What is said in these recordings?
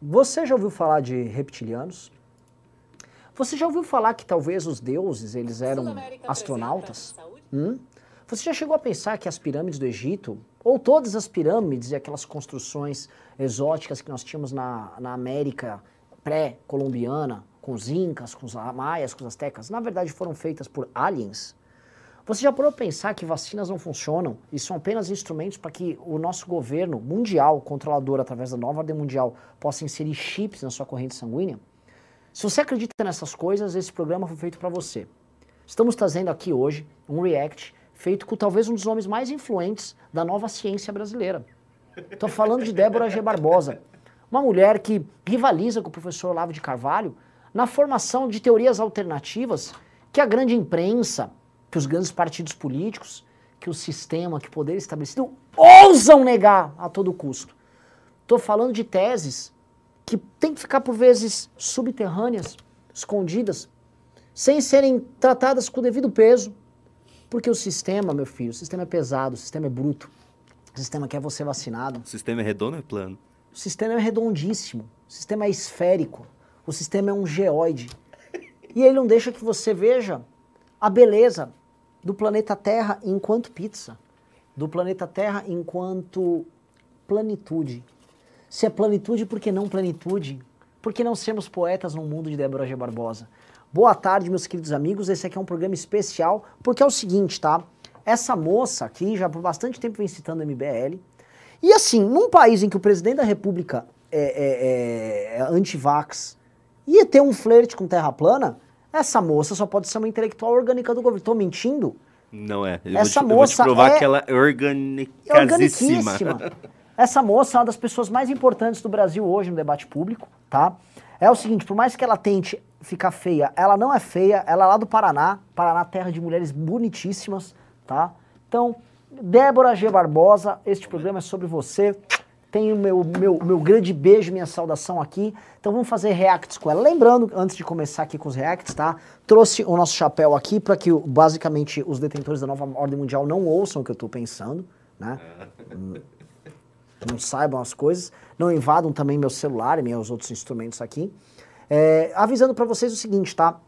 Você já ouviu falar de reptilianos? Você já ouviu falar que talvez os deuses eles eram astronautas? Hum? Você já chegou a pensar que as pirâmides do Egito, ou todas as pirâmides e aquelas construções exóticas que nós tínhamos na, na América pré-colombiana, com os incas, com os maias, com os astecas, na verdade foram feitas por aliens? Você já parou a pensar que vacinas não funcionam e são apenas instrumentos para que o nosso governo mundial, controlador através da nova ordem mundial, possa inserir chips na sua corrente sanguínea? Se você acredita nessas coisas, esse programa foi feito para você. Estamos trazendo aqui hoje um react feito com talvez um dos homens mais influentes da nova ciência brasileira. Estou falando de Débora G. Barbosa, uma mulher que rivaliza com o professor Olavo de Carvalho na formação de teorias alternativas que a grande imprensa, que os grandes partidos políticos, que o sistema, que o poder estabelecido ousam negar a todo custo. Estou falando de teses que têm que ficar por vezes subterrâneas, escondidas, sem serem tratadas com o devido peso, porque o sistema, meu filho, o sistema é pesado, o sistema é bruto. O sistema quer você vacinado. O sistema é redondo ou é plano? O sistema é redondíssimo. O sistema é esférico. O sistema é um geoide. E ele não deixa que você veja a beleza do planeta Terra enquanto pizza. Do planeta Terra enquanto plenitude. Se é plenitude, por que não plenitude? Por que não sermos poetas num mundo de Débora G. Barbosa? Boa tarde, meus queridos amigos. Esse aqui é um programa especial, porque é o seguinte, tá? Essa moça aqui já por bastante tempo vem citando MBL. E assim, num país em que o presidente da república é, é, é anti-vax ia ter um flerte com terra plana, essa moça só pode ser uma intelectual orgânica do governo. Tô mentindo? Não é. Eu Essa vou te, moça eu vou te provar é- que ela é organicíssima. Essa moça é uma das pessoas mais importantes do Brasil hoje no debate público, tá? É o seguinte, por mais que ela tente ficar feia, ela não é feia, ela é lá do Paraná, Paraná terra de mulheres bonitíssimas, tá? Então, Débora G. Barbosa, este programa é sobre você. Tenho meu, meu, meu grande beijo, minha saudação aqui. Então vamos fazer reacts com ela. Lembrando, antes de começar aqui com os reacts, tá? Trouxe o nosso chapéu aqui para que basicamente os detentores da nova ordem mundial não ouçam o que eu tô pensando, né? não saibam as coisas, não invadam também meu celular e meus outros instrumentos aqui. É, avisando para vocês o seguinte, tá?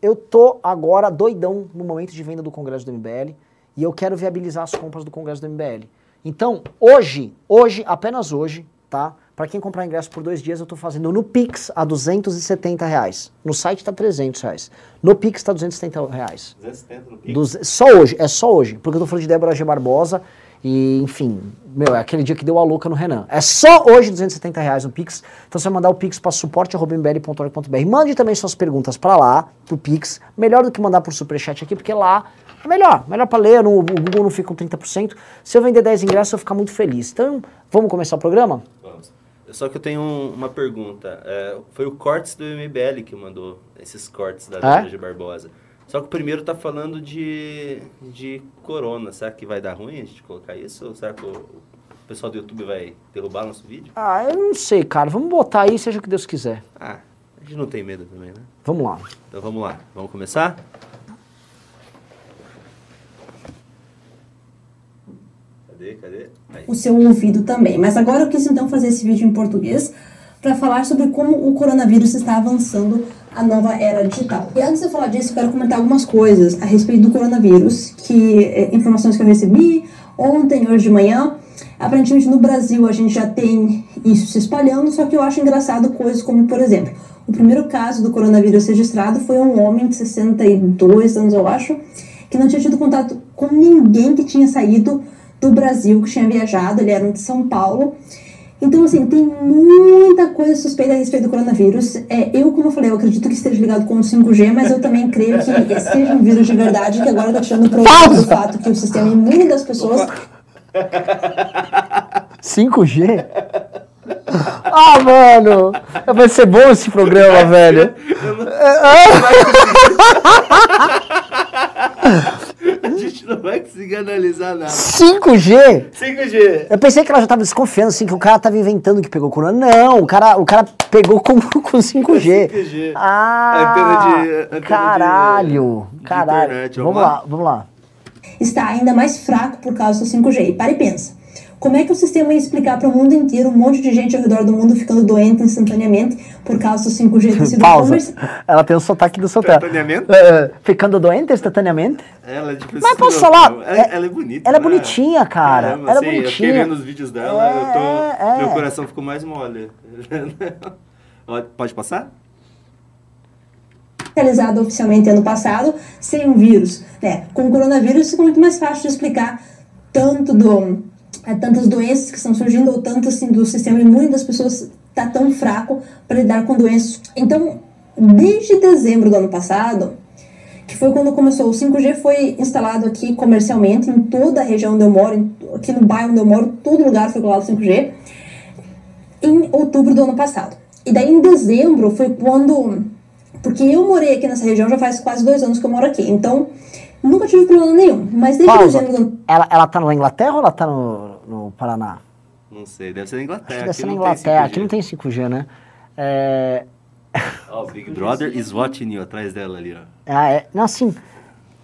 Eu tô agora doidão no momento de venda do Congresso do MBL e eu quero viabilizar as compras do Congresso do MBL. Então, hoje, hoje, apenas hoje, tá? Para quem comprar ingresso por dois dias, eu tô fazendo no Pix a 270 reais. No site tá 300 reais. No Pix tá 270 reais. 270 no Pix? Duze- Só hoje, é só hoje. Porque eu tô falando de Débora G. Barbosa e, enfim, meu, é aquele dia que deu a louca no Renan. É só hoje 270 reais no Pix. Então você vai mandar o Pix para suporte.mbl.org.br. Mande também suas perguntas para lá, pro Pix. Melhor do que mandar por Superchat aqui, porque lá é melhor. Melhor para ler, no, o Google não fica com 30%. Se eu vender 10 ingressos, eu vou ficar muito feliz. Então, vamos começar o programa? Vamos. Só que eu tenho um- uma pergunta. É, foi o Cortes do MBL que mandou esses cortes da É? Débora G. Barbosa. Só que o primeiro tá falando de, de corona. Será que vai dar ruim a gente colocar isso? Ou será que o, o pessoal do YouTube vai derrubar nosso vídeo? Ah, eu não sei, cara. Vamos botar aí, seja o que Deus quiser. Ah, a gente não tem medo também, né? Vamos lá. Então vamos lá. Vamos começar? O seu ouvido também. Mas agora eu quis então fazer esse vídeo em português para falar sobre como o coronavírus está avançando a nova era digital. E antes de eu falar disso, eu quero comentar algumas coisas a respeito do coronavírus, que é, informações que eu recebi ontem, hoje de manhã. Aparentemente no Brasil a gente já tem isso se espalhando, só que eu acho engraçado coisas como, por exemplo, o primeiro caso do coronavírus registrado foi um homem de 62 anos, eu acho, que não tinha tido contato com ninguém que tinha saído do Brasil, que tinha viajado, ele era um de São Paulo. Então, assim, tem muita coisa suspeita a respeito do coronavírus. É, eu, como eu falei, eu acredito que esteja ligado com o 5G, mas eu também creio que seja um vírus de verdade, que agora está tirando proveito do fato que o sistema imune das pessoas 5G? Ah, mano! Vai ser bom esse programa, velho. A gente não vai conseguir analisar nada. 5G? 5G! Eu pensei que ela já tava desconfiando, assim, que o cara tava inventando que pegou corona. Não, o cara, o cara pegou com, com 5G. 5G. Ah, Antena de- antena de- caralho, de caralho. internet, vamos vamos lá, lá? vamos lá. está ainda mais fraco por causa do 5G. E para e pensa. Como é que o sistema ia explicar para o mundo inteiro um monte de gente ao redor do mundo ficando doente instantaneamente por causa do 5G do Pausa. Ela tem o sotaque do sotaque. Instantaneamente? É, ficando doente instantaneamente? Ela é tipo Mas assim, posso falar? não, É- Ela, é bonita. ela é né? bonitinha, cara. Caramba, Ela é assim, Eu bonitinha. fiquei vendo os vídeos dela, eu tô. É, é. Meu coração ficou mais mole. Pode passar? realizado oficialmente ano passado sem um vírus. Né? Com o coronavírus fica muito mais fácil de explicar tanto do é, tantas doenças que estão surgindo ou tanto assim do sistema imune das pessoas tá tão fraco para lidar com doenças. Então, desde dezembro do ano passado, que foi quando começou o 5G foi instalado aqui comercialmente em toda a região onde eu moro, aqui no bairro onde eu moro, todo lugar foi colocado 5G em outubro do ano passado. E daí em dezembro foi quando. Porque eu morei aqui nessa região já faz quase dois anos que eu moro aqui. Então, nunca tive problema nenhum. Mas desde Pausa. dezembro do ano Ela, ela tá na Inglaterra ou ela tá no, no Paraná? Não sei, deve ser na Inglaterra. Acho que deve ser aqui na não tem Inglaterra. 5G. Aqui não tem 5G, né? É... Ó, o Big Brother is watching you atrás dela ali, ó. Ah, é. Não, assim,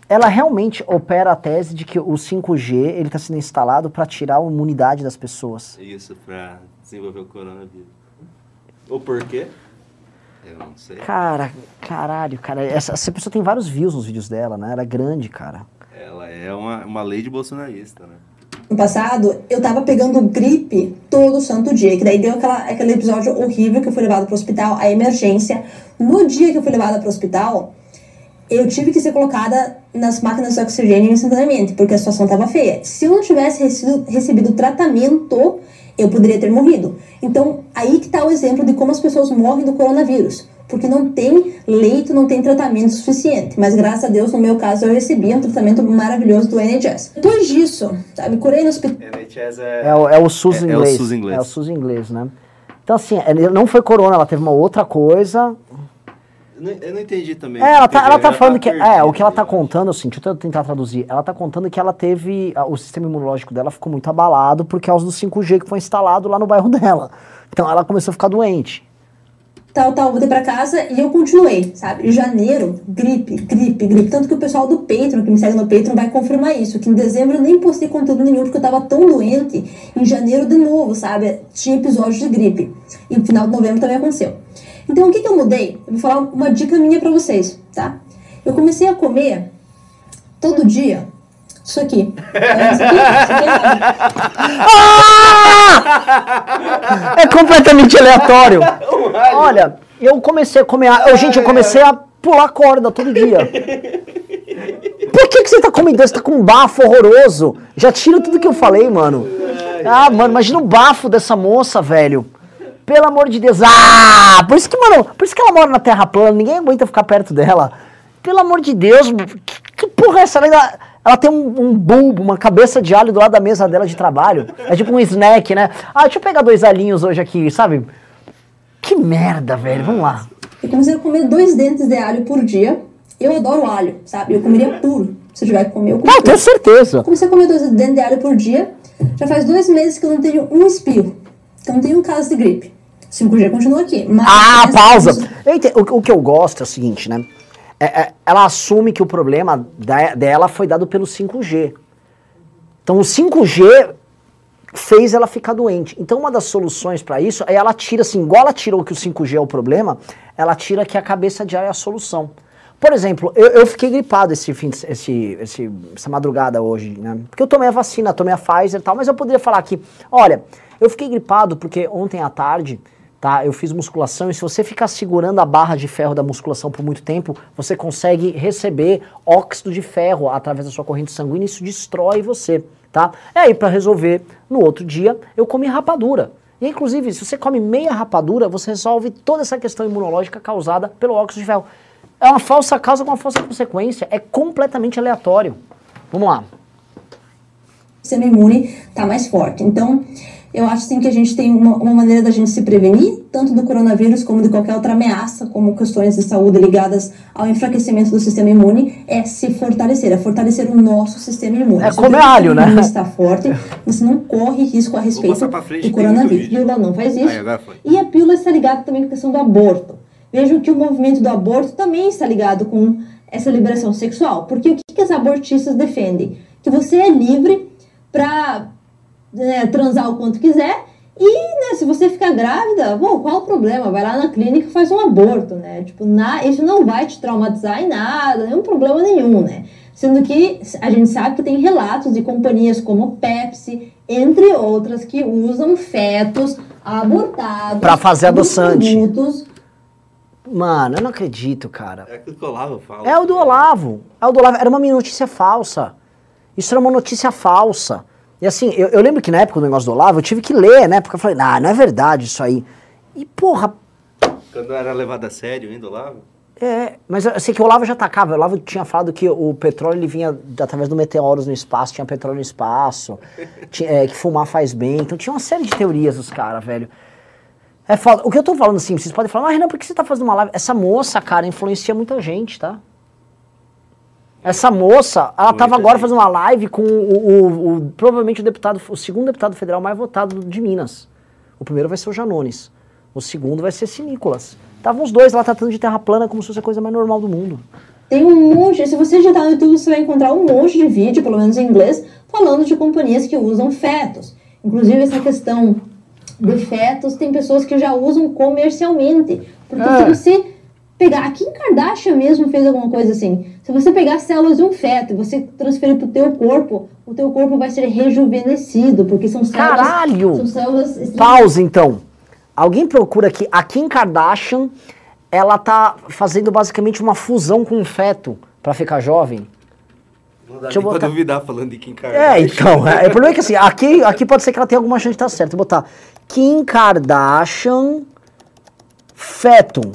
ela realmente opera a tese de que o 5G ele está sendo instalado para tirar a imunidade das pessoas. Isso, pra desenvolver o coronavírus. O porquê? Eu não sei. Cara, caralho, cara. Essa, essa pessoa tem vários views nos vídeos dela, né? Ela é grande, cara. Ela é uma, uma lei de bolsonarista, né? passado, eu tava pegando gripe todo santo dia. Que daí deu aquela, aquele episódio horrível que eu fui levada pro hospital, a emergência. No dia que eu fui levada pro hospital, eu tive que ser colocada nas máquinas de oxigênio instantaneamente, porque a situação estava feia. Se eu não tivesse recebido, recebido tratamento, eu poderia ter morrido. Então, aí que tá o exemplo de como as pessoas morrem do coronavírus. Porque não tem leito, não tem tratamento suficiente. Mas graças a Deus, no meu caso, eu recebi um tratamento maravilhoso do NHS. Depois disso, sabe, curei no hospital. NHS É, o- é o SUS É- é o inglês. SUS inglês. É o SUS inglês, né? Então, assim, ele não foi corona, ela teve uma outra coisa. Eu não, eu não entendi também. É, ela tá, ela tá Ela falando que. É, perdida o que ela tá contando, assim, deixa eu tentar traduzir. Ela tá contando que ela teve. O sistema imunológico dela ficou muito abalado por causa do 5G que foi instalado lá no bairro dela. Então ela começou a ficar doente. tal, tal, voltei pra casa e eu continuei, sabe? Em janeiro, gripe, gripe, gripe. Tanto que o pessoal do Patreon, que me segue no Patreon, vai confirmar isso. Que em dezembro eu nem postei conteúdo nenhum porque eu tava tão doente. Em janeiro, de novo, sabe? Tinha episódios de gripe. E no final de novembro também aconteceu. Então, o que que eu mudei? Eu vou falar uma dica minha pra vocês, tá? Eu comecei a comer todo dia isso aqui. É isso aqui, isso aqui é É completamente aleatório. Olha, eu comecei a comer. Eu, gente, eu comecei a pular corda todo dia. Por que, que você tá comendo isso? Você tá com um bafo horroroso. Já tira tudo que eu falei, mano. Ah, mano, imagina o bafo dessa moça, velho. Pelo amor de Deus. Ah! Por isso que, mano, por isso que ela mora na Terra plana. Ninguém aguenta ficar perto dela. Pelo amor de Deus, que, que porra é essa? Ela, ela tem um, um bulbo, uma cabeça de alho do lado da mesa dela de trabalho. É tipo um snack, né? Ah, deixa eu pegar dois alhinhos hoje aqui, sabe? Que merda, velho. Vamos lá. Eu comecei a comer dois dentes de alho por dia. Eu adoro alho, sabe? Eu comeria puro. Se eu tiver que comer, eu Não, puro. tenho certeza. Eu comecei a comer dois dentes de alho por dia. Já faz dois meses que eu não tenho um espirro. Que eu não tenho um caso de gripe. 5G continua aqui. Ah, pausa. Ente- o, o que eu gosto é o seguinte, né? É- é- ela assume que o problema da- dela foi dado pelo 5G. Então o 5G fez ela ficar doente. Então uma das soluções para isso é ela tira assim, igual ela tirou que o 5G é o problema, ela tira que a cabeça de ar é a solução. Por exemplo, eu, eu fiquei gripado esse fim, esse, esse, essa madrugada hoje, né? Porque eu tomei a vacina, tomei a Pfizer e tal, mas eu poderia falar aqui, olha, eu fiquei gripado porque ontem à tarde, tá? Eu fiz musculação e se você ficar segurando a barra de ferro da musculação por muito tempo, você consegue receber óxido de ferro através da sua corrente sanguínea e isso destrói você, tá? E aí, para resolver, no outro dia, eu comi rapadura. E, inclusive, se você come meia rapadura, você resolve toda essa questão imunológica causada pelo óxido de ferro. É uma falsa causa com uma falsa consequência. É completamente aleatório. Vamos lá. sistema imune está mais forte. Então, eu acho assim, que a gente tem uma, uma maneira da gente se prevenir, tanto do coronavírus como de qualquer outra ameaça, como questões de saúde ligadas ao enfraquecimento do sistema imune, é se fortalecer, é fortalecer o nosso sistema imune. É Se comer o teu alho, sistema né? imune está forte, você não corre risco a respeito frente, do coronavírus. vídeo. Pílula não faz isso. Aí, agora foi. E a pílula está ligada também com a questão do aborto. Vejam que o movimento do aborto também está ligado com essa liberação sexual. Porque o que, que as abortistas defendem? Que você é livre para né, transar o quanto quiser. E, né, se você ficar grávida, bom, qual o problema? Vai lá na clínica e faz um aborto, né? Tipo, na, isso não vai te traumatizar em nada, nenhum problema nenhum, né? Sendo que a gente sabe que tem relatos de companhias como Pepsi, entre outras, que usam fetos abortados para fazer adoçante. Produtos. Mano, eu não acredito, cara. É o Olavo fala. É o do Olavo. É o do Olavo. Era uma notícia falsa. Isso era uma notícia falsa. E assim, eu, eu lembro que na época do negócio do Olavo, eu tive que ler, né? Porque eu falei, ah, não é verdade isso aí. E, porra. Quando era levado a sério ainda, Olavo? É, mas eu sei que o Olavo já atacava. O Olavo tinha falado que o petróleo ele vinha através do meteoros no espaço, tinha petróleo no espaço, tinha, é, que fumar faz bem. Então tinha uma série de teorias os caras, velho. É foda. O que eu tô falando assim, vocês podem falar, mas Renan, por que você tá fazendo uma live? Essa moça, cara, influencia muita gente, tá? Essa moça, ela estava agora fazendo uma live com o, o, o, provavelmente o deputado, o segundo deputado federal mais votado de Minas. O primeiro vai ser o Janones. O segundo vai ser esse Nicolas. Estavam os dois lá tratando de terra plana como se fosse a coisa mais normal do mundo. Tem um monte, se você digitar no YouTube, você vai encontrar um monte de vídeo, pelo menos em inglês, falando de companhias que usam fetos. Inclusive essa questão de fetos, tem pessoas que já usam comercialmente. Porque é. se você pegar, a Kim Kardashian mesmo fez alguma coisa assim. Se você pegar as células de um feto e você transferir para o teu corpo, o teu corpo vai ser rejuvenescido, porque são células... Caralho! São células... Pausa, então. Alguém procura aqui, a Kim Kardashian, ela tá fazendo basicamente uma fusão com um feto para ficar jovem. Não dá Deixa nem botar... pra duvidar falando de Kim Kardashian. É, então, é, o problema é que assim, aqui, aqui pode ser que ela tenha alguma chance de estar certo. Vou botar Kim Kardashian feto.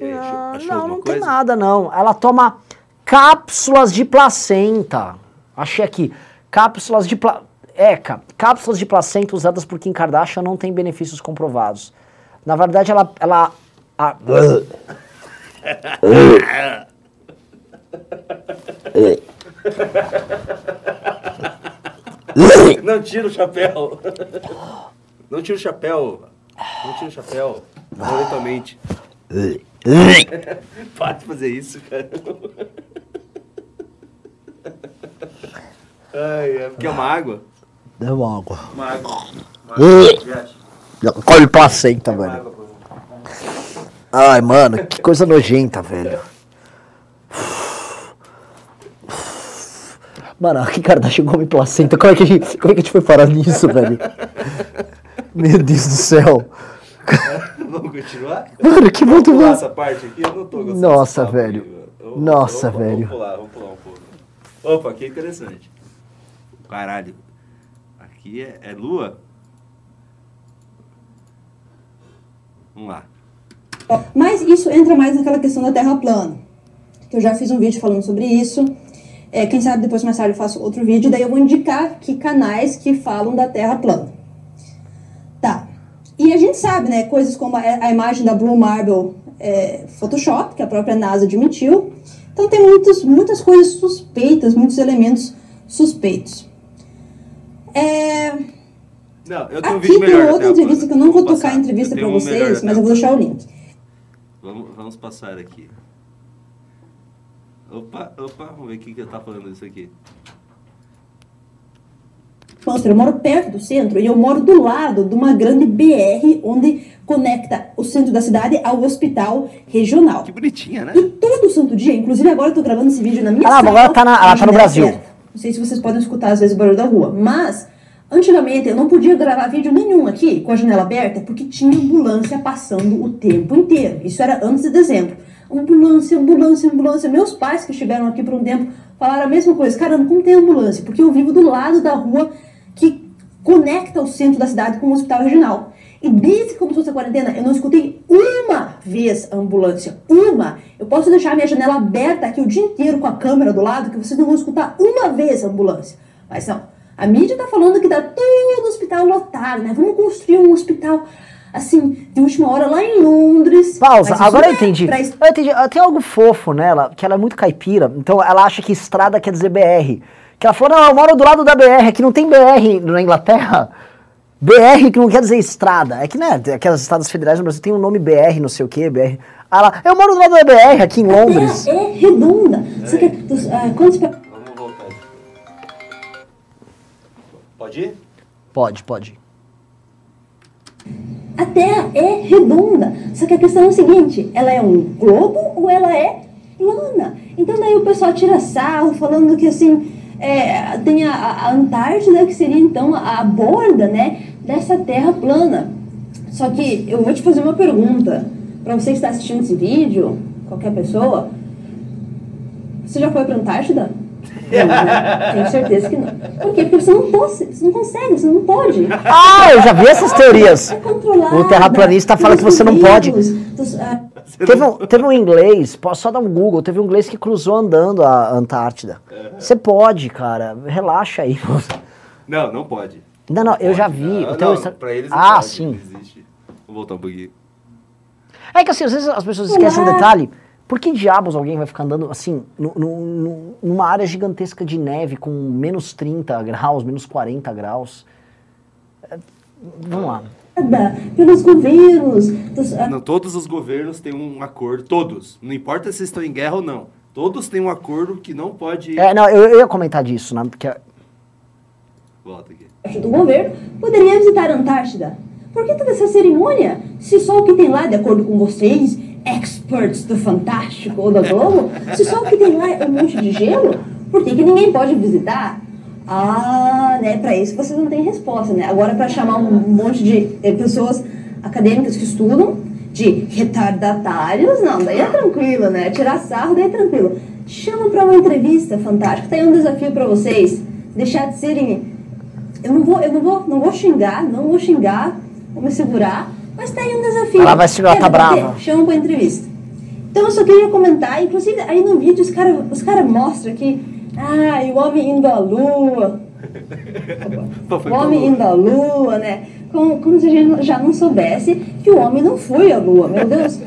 É, ah, não, não coisa? tem nada não. Ela toma cápsulas de placenta. Achei aqui. Cápsulas de placenta. É, cápsulas de placenta usadas por Kim Kardashian não têm benefícios comprovados. Na verdade, ela. ela a... Não tira o chapéu. Não tira o chapéu. Não tira o chapéu. Violentamente. Pode fazer isso, cara. Ai, é porque é uma água. Deu uma água. Uma água. Uma água. Placenta, velho. Ai, mano, que coisa nojenta, velho. Mano, que Kardashian come placenta. Como é, que a gente, como é que a gente foi parar nisso, velho? Meu Deus do céu. Vamos continuar? Mano, que bom essa parte aqui, eu não tô gostando Nossa, velho. Aqui, Nossa, opa, velho. Vamos pular, vamos pular um pouco. Opa, que interessante. Caralho aqui é, é Lua. Vamos lá. Mas isso entra mais naquela questão da Terra plana. Que eu já fiz um vídeo falando sobre isso. É, quem sabe depois mais tarde eu faço outro vídeo, daí eu vou indicar aqui canais que falam da Terra plana. E a gente sabe, né, coisas como a, a imagem da Blue Marble é, Photoshop, que a própria NASA admitiu. Então tem muitas, muitas coisas suspeitas, muitos elementos suspeitos. É... Não, eu tenho Aqui um tem outra entrevista que eu não vou, vou tocar a entrevista para vocês, mas eu vou deixar o link. Vamos, vamos passar aqui. Opa, opa, vamos ver o que que tá falando isso aqui. Eu moro perto do centro e eu moro do lado de uma grande BR onde conecta o centro da cidade ao hospital regional. Que bonitinha, né? E todo santo dia, inclusive agora eu tô gravando esse vídeo na minha ah, sala. agora tá, na, ela tá no Brasil. Perto. Não sei se vocês podem escutar às vezes o barulho da rua, mas antigamente eu não podia gravar vídeo nenhum aqui com a janela aberta porque tinha ambulância passando o tempo inteiro. Isso era antes de dezembro. Ambulância, ambulância, ambulância. Meus pais que estiveram aqui por um tempo falaram a mesma coisa. Caramba, como tem ambulância? Porque eu vivo do lado da rua que conecta o centro da cidade com o hospital regional. E desde que começou essa quarentena, eu não escutei uma vez a ambulância. Uma! Eu posso deixar minha janela aberta aqui o dia inteiro com a câmera do lado, que vocês não vão escutar uma vez a ambulância. Mas não. A mídia tá falando que tá todo o hospital lotado, né? Vamos construir um hospital assim, de última hora lá em Londres. Pausa, agora eu é entendi. Pra... Eu entendi. Tem algo fofo nela, que ela é muito caipira, então ela acha que estrada quer dizer BR. Que ela falou, não, eu moro do lado da BR, aqui não tem BR na Inglaterra. BR que não quer dizer estrada. É que, né, aquelas estados federais no Brasil tem um nome BR, não sei o que, BR. Ah lá, eu moro do lado da BR, aqui em Londres. É, é redonda. É. Você quer, uh, quantos... Vamos voltar. Pode ir? Pode, pode. A Terra é redonda. Só que a questão é o seguinte: ela é um globo ou ela é plana? Então daí o pessoal tira sarro falando que assim é, tem a, a, Antártida que seria então a, a borda, né, dessa Terra plana. Só que eu vou te fazer uma pergunta para você que está assistindo esse vídeo, qualquer pessoa. Você já foi para a Antártida? Não, né? Tenho certeza que não. Por quê? Porque você não pode, você não consegue, você não pode. Ah, eu já vi essas teorias. É O terraplanista fala que você não pode. dos- ah, Teve um, teve um inglês, posso só dar um Google, teve um inglês que cruzou andando a Antártida. Você pode, cara, relaxa aí. Não, não pode. Não, não, eu Pode. já vi. Não, não, pra eles não ah, pode, sim. não existe. Vou voltar um pouquinho. É que assim, às vezes as pessoas esquecem um Olá. detalhe. Por que diabos alguém vai ficar andando assim, nu- nu- numa área gigantesca de neve com menos 30 graus, menos 40 graus? É, Vamos lá. Pelos governos. dos- ah, Não, todos os governos têm um acordo, todos. Não importa se estão em guerra ou não. Todos têm um acordo que não pode. É, não, eu, eu ia comentar disso, né? Porque Volta aqui. do governo poderia visitar a Antártida. Por que toda essa cerimônia? Se só o que tem lá, de acordo com vocês, experts do Fantástico ou da Globo, se só o que tem lá é um monte de gelo, por que, que ninguém pode visitar? Ah, né, para isso vocês não têm resposta, né? Agora para chamar um monte de eh, pessoas acadêmicas que estudam de retardatários, não, daí é tranquilo, né? Tirar sarro, daí é tranquilo. Chama para uma entrevista fantástica, tá aí um desafio para vocês, deixar de serem eu não vou, eu não vou, não vou xingar, não vou xingar, vou me segurar, mas tá aí um desafio. Ela vai segurar, Quer tá brava. Chama pra entrevista. Então eu só queria comentar, inclusive aí no vídeo os caras os cara mostram que, ah, e o homem indo à lua, foi o homem indo à lua, né? Como, como se a gente já não soubesse que o homem não foi à lua, meu Deus.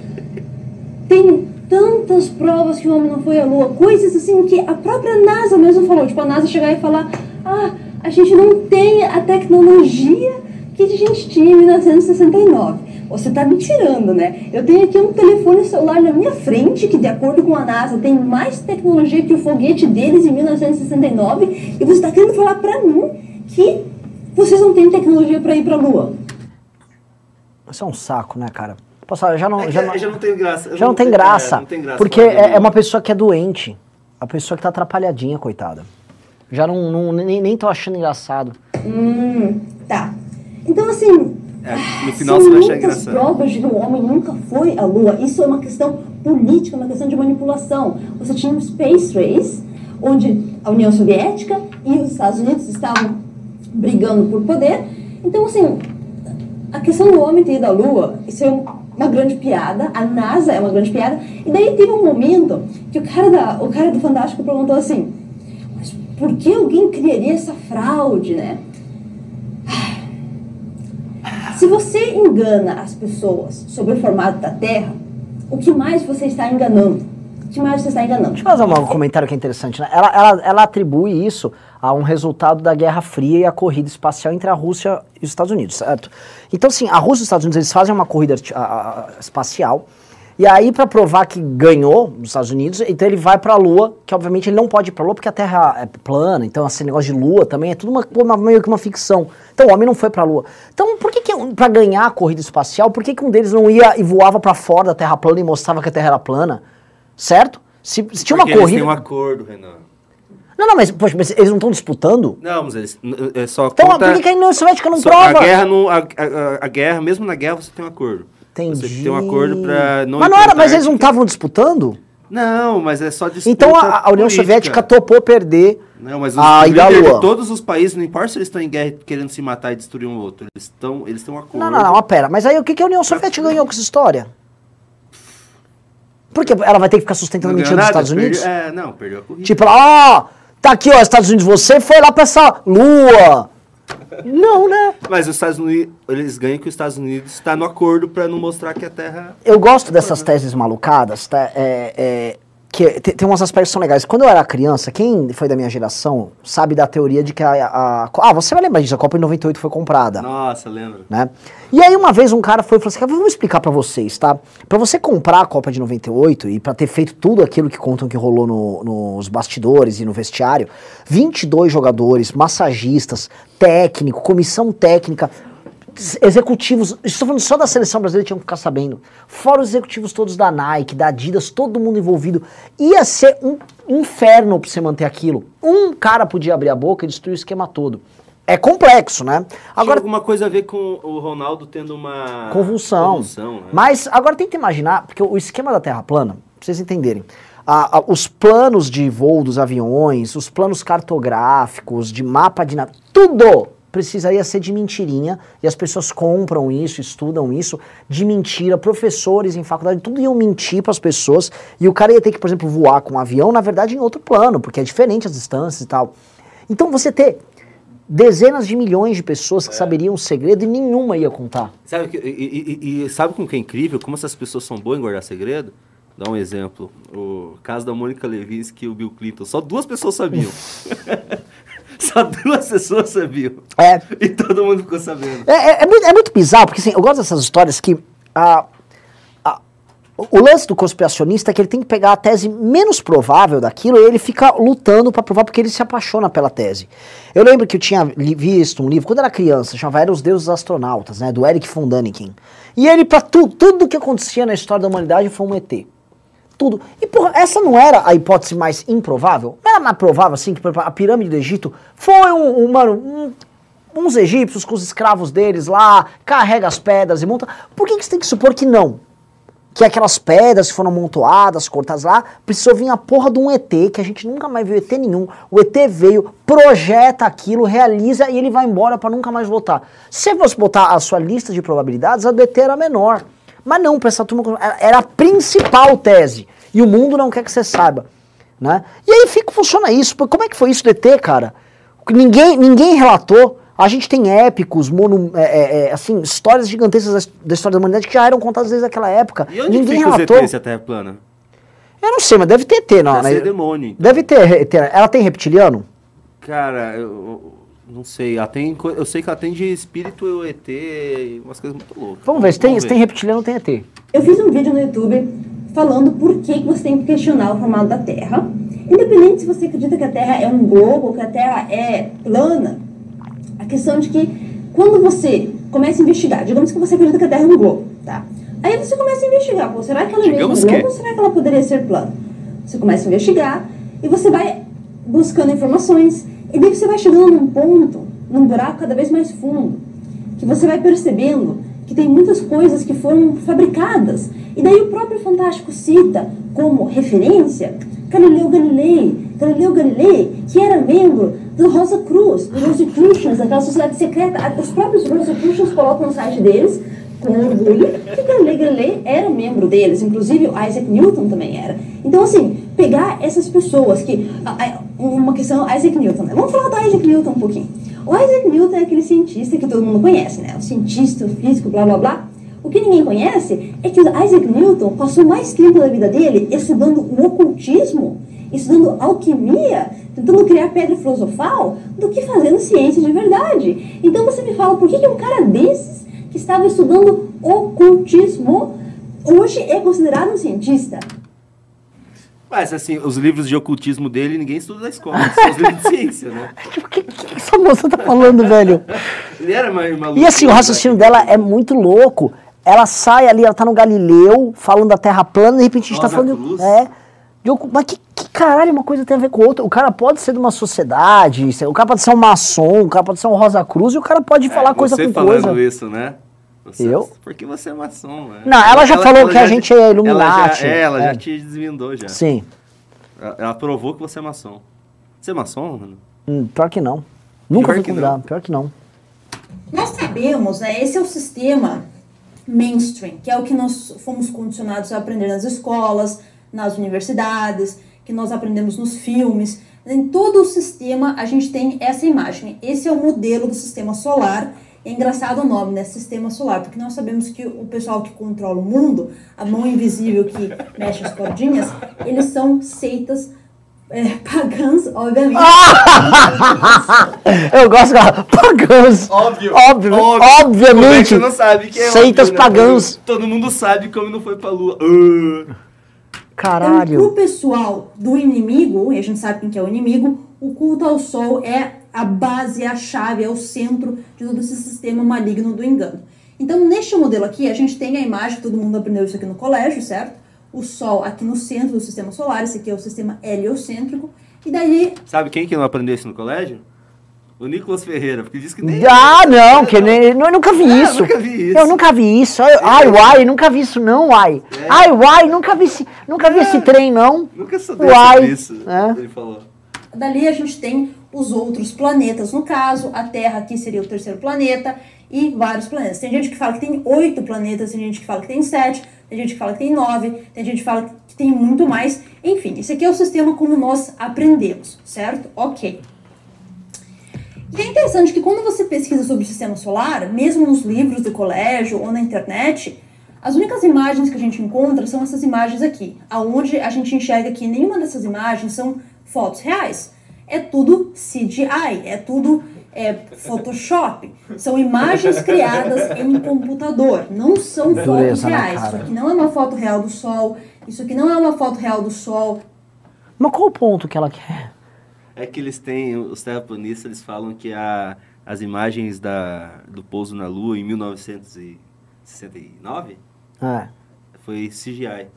Tem tantas provas que o homem não foi à lua, coisas assim que a própria NASA mesmo falou. Tipo, a NASA chegar e falar: ah, a gente não tem a tecnologia que a gente tinha em 1969. Você tá me tirando, né? Eu tenho aqui um telefone celular na minha frente, que de acordo com a NASA tem mais tecnologia que o foguete deles em 1969, e você tá querendo falar pra mim que vocês não têm tecnologia pra ir pra lua. isso é um saco, né, cara? Posso falar, já não, É já não, já não tem graça. Já não tem é, graça. não tem graça porque é, é uma pessoa que é doente. A pessoa que tá atrapalhadinha, coitada. Já não, não- nem, nem tô achando engraçado. Hum, tá. Então, assim, É, no final São você vai achar engraçado. provas de que o homem nunca foi à Lua. Isso é uma questão política, uma questão de manipulação. Você tinha um Space Race, onde a União Soviética e os Estados Unidos estavam brigando por poder. Então, assim, a questão do homem ter ido à Lua, isso é um- uma grande piada. A NASA é uma grande piada. E daí teve um momento que o cara, da, o cara do Fantástico perguntou assim, mas por que alguém criaria essa fraude, né? Se você engana as pessoas sobre o formato da Terra, o que mais você está enganando? O que mais você está enganando? Deixa eu fazer um comentário que é interessante. Né? Ela, ela, ela atribui isso a um resultado da Guerra Fria e a corrida espacial entre a Rússia e os Estados Unidos, certo? Então, assim, a Rússia e os Estados Unidos eles fazem uma corrida a- a- espacial e aí, para provar que ganhou os Estados Unidos, então ele vai para a Lua, que obviamente ele não pode ir para a Lua porque a Terra é plana, então esse negócio de Lua também é tudo uma, uma- meio que uma ficção. Então o homem não foi para a Lua. Então, por que, que para ganhar a corrida espacial, por que, que um deles não ia e voava para fora da Terra plana e mostrava que a Terra era plana? Certo? Se, se tinha uma Porque eles corrida. têm um acordo, Renan. Não, não, mas, poxa, mas eles não estão disputando? Não, mas eles é só Então, conta... por que, que a União Soviética não só- prova? A guerra, não, a, a- a guerra, mesmo na guerra, você tem um acordo. Entendi. Você tem um acordo pra não Mas não era, mas eles não estavam disputando? Não, mas é só disputa Então a, a União política. Soviética topou perder Não, mas os a líderes Lua. de todos os países, não importa se eles estão em guerra querendo se matar e destruir um outro, eles estão eles têm um acordo. Não, não, não, pera. Mas aí o que, que a União Soviética ganhou com essa história? Porque ela vai ter que ficar sustentando a mentira dos Estados Unidos? perdeu- é, não, perdeu a corrida. Tipo, ó, tá aqui, ó, Estados Unidos, você foi lá pra essa lua. Não, né? Mas os Estados Unidos, eles ganham que os Estados Unidos está no acordo para não mostrar que a Terra Eu gosto dessas teses malucadas, tá? É, é, que tem, tem umas aspectos que são legais. Quando eu era criança, quem foi da minha geração sabe da teoria de que a, a, a Ah, você vai lembrar disso, a Copa de 98 foi comprada. Nossa, lembro. Né? E aí uma vez um cara foi e falou assim, "Cara, vamos explicar pra vocês, tá? Pra você comprar a Copa de 98 e pra ter feito tudo aquilo que contam que rolou no- nos bastidores e no vestiário, 22 jogadores, massagistas, técnico, comissão técnica, executivos, estou falando só da seleção brasileira, tinham que ficar sabendo. Fora os executivos todos da Nike, da Adidas, todo mundo envolvido. Ia ser um inferno pra você manter aquilo. Um cara podia abrir a boca e destruir o esquema todo. É complexo, né? Agora, Agora, alguma coisa a ver com o Ronaldo tendo uma convulsão. convulsão, né? Mas agora tenta imaginar, porque o esquema da Terra plana, pra vocês entenderem, a- a- os planos de voo dos aviões, os planos cartográficos, de mapa de nada, tudo precisaria ser de mentirinha, e as pessoas compram isso, estudam isso, de mentira, professores em faculdade, tudo iam mentir para as pessoas, e o cara ia ter que, por exemplo, voar com um avião, na verdade, em outro plano, porque é diferente as distâncias e tal. Então você ter dezenas de milhões de pessoas que saberiam o segredo e nenhuma ia contar. Sabe, que- e, e- e sabe como que é incrível? Como essas pessoas são boas em guardar segredo? Dá um exemplo. O caso da Mônica Levinsky e o Bill Clinton. Só duas pessoas sabiam. Só duas pessoas sabiam. É, E todo mundo ficou sabendo. É, é- é muito, é muito bizarro, porque assim, eu gosto dessas histórias que a, a- o lance do conspiracionista é que ele tem que pegar a tese menos provável daquilo e ele fica lutando pra provar porque ele se apaixona pela tese. Eu lembro que eu tinha visto um livro, quando eu era criança, chamava Era os Deuses Astronautas, né, do Eric von Däniken. E ele, pra tu, tudo que acontecia na história da humanidade foi um ET. Tudo. E, porra, essa não era a hipótese mais improvável? Não era mais provável, assim, que a pirâmide do Egito foi um, um, mano, um- uns egípcios com os escravos deles lá, carrega as pedras e monta. Por que, que você tem que supor que não? Que aquelas pedras que foram amontoadas, cortadas lá, precisou vir a porra de um ET, que a gente nunca mais viu ET nenhum. O ET veio, projeta aquilo, realiza e ele vai embora pra nunca mais voltar. Se você botar a sua lista de probabilidades, a do ET era menor. Mas não, pra essa turma era- a principal tese. E o mundo não quer que você saiba. Né? E aí fica, funciona isso. Como é que foi isso do ET, cara? Ninguém, ninguém relatou. A gente tem épicos, monu, é, é, é, assim, histórias gigantescas da, his- da história da humanidade que já eram contadas desde aquela época. E onde Ninguém fica os relatou. Se a Terra plana? Eu não sei, mas deve ter ET, não. Deve né? ser demônio. então. Deve ter, ter. Ela tem reptiliano? Cara, eu não sei. Co- eu sei que ela tem de espírito ET e umas coisas muito loucas. Vamos ver, se tem, se tem reptiliano ou tem ET. Eu fiz um vídeo no YouTube falando por que, que você tem que questionar o formato da Terra. Independente se você acredita que a Terra é um globo ou que a Terra é plana, a questão de que quando você começa a investigar, digamos que você acredita que a Terra é um globo, tá? Aí você começa a investigar, pô, será que ela é mesmo um globo que. ou será que ela poderia ser plana? Você começa a investigar e você vai buscando informações e daí você vai chegando num ponto, num buraco cada vez mais fundo, que você vai percebendo que tem muitas coisas que foram fabricadas. E daí o próprio Fantástico cita como referência Galileu Galilei, Galileu Galilei, que era membro do Rosa Cruz, do Rosicrucians, daquela sociedade secreta. Os próprios Rosicrucians colocam no site deles, com orgulho, que Galileu Galilei era membro deles, inclusive o Isaac Newton também era. Então, assim, pegar essas pessoas que. Uma questão, Isaac Newton, né? Vamos falar do Isaac Newton um pouquinho. O Isaac Newton é aquele cientista que todo mundo conhece, né? O cientista, o físico, blá blá blá. O que ninguém conhece é que o Isaac Newton passou mais tempo da vida dele estudando o ocultismo, estudando alquimia, tentando criar pedra filosofal, do que fazendo ciência de verdade. Então você me fala, por que, que um cara desses, que estava estudando ocultismo, hoje é considerado um cientista? Mas assim, os livros de ocultismo dele, ninguém estuda na escola. São os livros de ciência, né? Tipo, o que, que essa moça tá falando, velho? Ele era mais maluco. E assim, o né? raciocínio dela é muito louco. Ela sai ali, ela tá no Galileu, falando da Terra plana, e de repente a gente tá Rosa falando. Cruz. É. de mas que, que caralho uma coisa tem a ver com outra? O cara pode ser de uma sociedade, o cara pode ser um maçom, o cara pode ser um Rosa Cruz, e o cara pode É, falar coisa você com falando coisa. isso, né? Você- Eu? Porque você é maçom, né? Não, ela já falou que a gente é Ela Illuminati. já, é, ela É. já te desvendou já. Sim. Ela, ela provou que você é maçom. Você é maçom, mano? Hum, pior que não. Nunca Pior fui que convidado, não. pior que não. Nós sabemos, né? Esse é o sistema mainstream, que é o que nós fomos condicionados a aprender nas escolas, nas universidades, que nós aprendemos nos filmes. Em todo o sistema a gente tem essa imagem. Esse é o modelo do sistema solar É engraçado o nome, né? Sistema solar, porque nós sabemos que o pessoal que controla o mundo, a mão invisível que mexe as cordinhas, eles são seitas é, pagãs, obviamente. Eu gosto de pagãs. Óbvio. Óbvio, obviamente. Como é não sabe que é Seitas óbvio, né? pagãs. Todo mundo sabe como não foi pra lua. Então, Caralho. pro pessoal do inimigo, e a gente sabe quem que é o inimigo, o culto ao sol é a base, é a chave, é o centro de todo esse sistema maligno do engano. Então, neste modelo aqui, a gente tem a imagem, todo mundo aprendeu isso aqui no colégio, certo? O Sol aqui no centro do sistema solar, esse aqui é o sistema heliocêntrico, e daí Sabe quem que não aprendeu isso no colégio? O Nicolas Ferreira, porque disse que nem. Ah, não, que nem, eu nunca vi Ah, isso. nunca vi isso. Eu nunca vi isso. Ai, Ai, uai, nunca vi isso não, uai. É. Ai, uai, nunca vi esse, nunca vi esse trem não. Nunca soube Uai. isso. É. Ele falou. Dali a gente tem os outros planetas, no caso, a Terra aqui seria o terceiro planeta e vários planetas. Tem gente que fala que tem oito planetas, tem gente que fala que tem sete, tem gente que fala que tem nove, tem gente que fala que tem muito mais. Enfim, esse aqui é o sistema como nós aprendemos, certo? Ok. E é interessante que quando você pesquisa sobre o sistema solar, mesmo nos livros do colégio ou na internet, as únicas imagens que a gente encontra são essas imagens aqui, aonde a gente enxerga que nenhuma dessas imagens são fotos reais. É tudo CGI, é tudo é, Photoshop. São imagens criadas em computador, não são fotos Dureza reais. Isso aqui não é uma foto real do Sol, isso aqui não é uma foto real do Sol, Mas qual o ponto que ela quer? É que eles têm, os terraplanistas, eles falam que a, as imagens da, do pouso na Lua em 1969 É. foi CGI.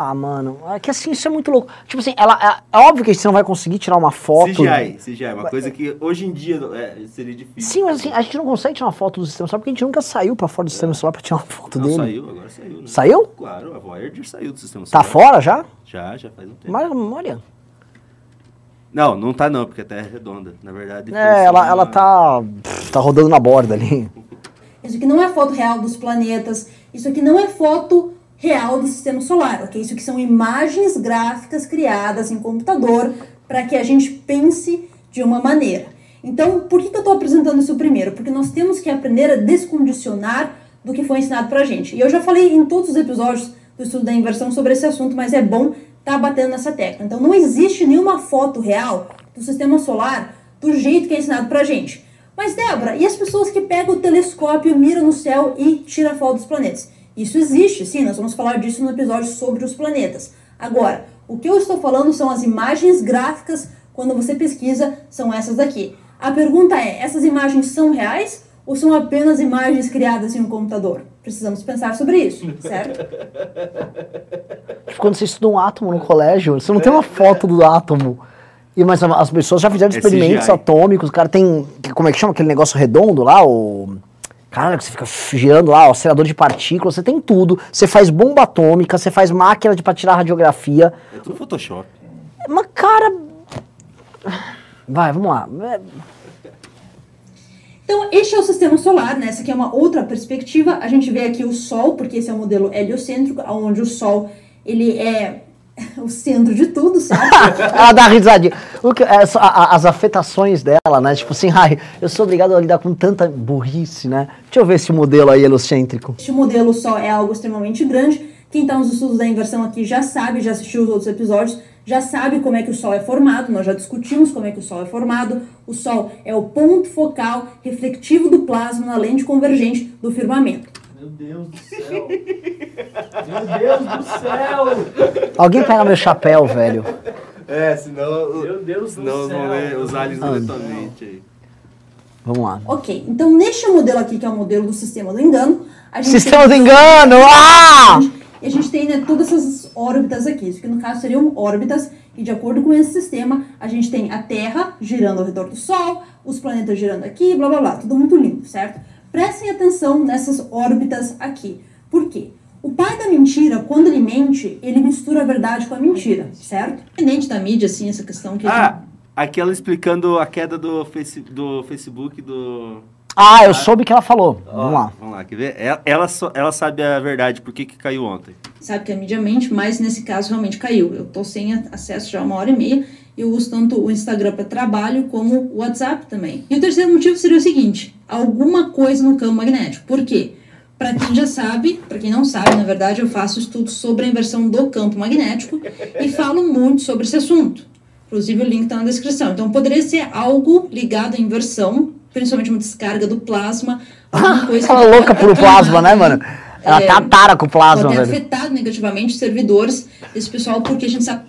Ah, mano, é que assim, isso é muito louco. Tipo assim, ela, é, é óbvio que você não vai conseguir tirar uma foto. CGI, CGI, uma coisa que hoje em dia é, seria difícil. Sim, mas assim, a gente não consegue tirar uma foto do sistema solar porque a gente nunca saiu pra fora do sistema solar pra tirar uma foto É. Não, dele. saiu, agora saiu. Né? Saiu? Claro, a Voyager saiu do sistema Tá solar. fora já? Já, já faz um tempo. Mas olha. Não, não tá não, porque a Terra é redonda. Na verdade, É, ela, uma- ela tá. pff, tá rodando na borda ali. Isso aqui não é foto real dos planetas. Isso aqui não é foto real do sistema solar, ok? Isso aqui são imagens gráficas criadas em computador para que a gente pense de uma maneira. Então, por que, que eu estou apresentando isso primeiro? Porque nós temos que aprender a descondicionar do que foi ensinado pra gente. E eu já falei em todos os episódios do estudo da inversão sobre esse assunto, mas é bom estar batendo nessa tecla. Então, não existe nenhuma foto real do sistema solar do jeito que é ensinado pra gente. Mas, Débora, e as pessoas que pegam o telescópio, miram no céu e tiram foto dos planetas? Isso existe, sim, nós vamos falar disso no episódio sobre os planetas. Agora, o que eu estou falando são as imagens gráficas, quando você pesquisa, são essas daqui. A pergunta é, essas imagens são reais ou são apenas imagens criadas em um computador? Precisamos pensar sobre isso, certo? Quando você estuda um átomo no colégio, você não tem uma foto do átomo. E, mas as pessoas já fizeram É experimentos CGI. atômicos, o cara tem. Como é que chama aquele negócio redondo lá? O. Que você fica girando lá, o acelerador de partículas, você tem tudo. Você faz bomba atômica, você faz máquina de, pra tirar radiografia. É tudo Photoshop. Mas, cara. Vai, vamos lá. É, Então, este é o sistema solar, né? Essa aqui é uma outra perspectiva. A gente vê aqui o Sol, porque esse é o modelo heliocêntrico, onde o Sol, ele é o centro de tudo, certo? Ela dá risadinha. O que- é, só a- a- as afetações dela, né? Tipo assim, ai, eu sou obrigado a lidar com tanta burrice, né? Deixa eu ver esse modelo aí heliocêntrico. Este modelo Sol é algo extremamente grande. Quem está nos estudos da inversão aqui já sabe, já assistiu os outros episódios, já sabe como é que o Sol é formado. Nós já discutimos como é que o Sol é formado. O Sol é o ponto focal reflectivo do plasma na lente convergente do firmamento. Meu Deus do céu. Meu Deus do céu. Alguém pega meu chapéu, velho. É, senão, Meu Deus do senão céu. vão ver os aliens Ah. na tua mente aí. Vamos lá. Ok, então neste modelo aqui, que é o modelo do sistema do engano, a gente Sistema do engano! Ah! E a gente tem né, todas essas órbitas aqui, isso que no caso seriam órbitas, e de acordo com esse sistema, a gente tem a Terra girando ao redor do Sol, os planetas girando aqui, blá blá blá, tudo muito lindo, certo? Prestem atenção nessas órbitas aqui. Por quê? O pai da mentira, quando ele mente, ele mistura a verdade com a mentira, certo? Independente da mídia, assim, essa questão que a Ah, aquela explicando a queda do, face, do Facebook do. Ah, eu soube que ela falou. Ó, Vamos lá. Vamos lá, quer ver? Ela, ela, ela sabe a verdade, por que, que caiu ontem. sabe que a mídia mente, mas nesse caso realmente caiu. Eu tô sem acesso já há uma hora e meia eu uso tanto o Instagram para trabalho como o WhatsApp também. E o terceiro motivo seria o seguinte: alguma coisa no campo magnético. Por quê? Para quem já sabe, para quem não sabe, na verdade, eu faço estudos sobre a inversão do campo magnético e falo muito sobre esse assunto. Inclusive, o link está na descrição. Então, poderia ser algo ligado à inversão, principalmente uma descarga do plasma. Alguma coisa Ela louca pro plasma, né, mano? Ela é, tá tara com o plasma, pode ter afetado negativamente servidores desse pessoal, porque a gente sabe...